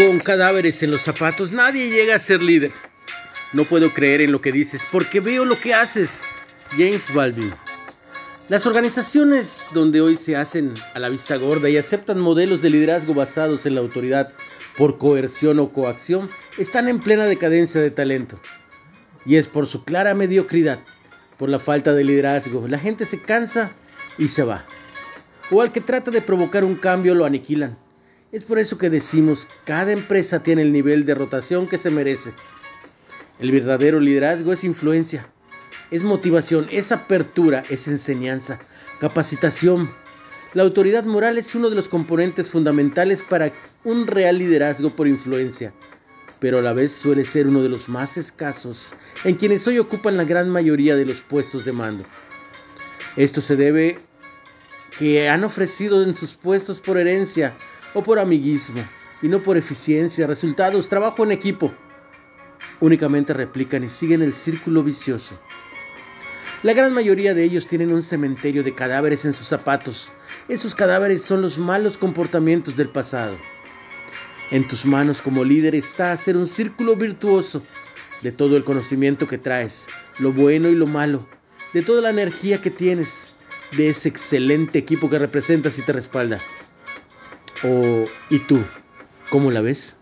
Con cadáveres en los zapatos nadie llega a ser líder. No puedo creer en lo que dices porque veo lo que haces. James Baldwin. Las organizaciones donde hoy se hacen a la vista gorda y aceptan modelos de liderazgo basados en la autoridad por coerción o coacción están en plena decadencia de talento. Y es por su clara mediocridad, por la falta de liderazgo. La gente se cansa y se va. O al que trata de provocar un cambio lo aniquilan. Es por eso que decimos, cada empresa tiene el nivel de rotación que se merece. El verdadero liderazgo es influencia, es motivación, es apertura, es enseñanza, capacitación. La autoridad moral es uno de los componentes fundamentales para un real liderazgo por influencia, pero a la vez suele ser uno de los más escasos en quienes hoy ocupan la gran mayoría de los puestos de mando. Esto se debe que han ofrecido en sus puestos por herencia o por amiguismo, y no por eficiencia, resultados, trabajo en equipo. Únicamente replican y siguen el círculo vicioso. La gran mayoría de ellos tienen un cementerio de cadáveres en sus zapatos. Esos cadáveres son los malos comportamientos del pasado. En tus manos como líder está hacer un círculo virtuoso de todo el conocimiento que traes, lo bueno y lo malo, de toda la energía que tienes, de ese excelente equipo que representas y te respalda. ¿O y tú? ¿Cómo la ves?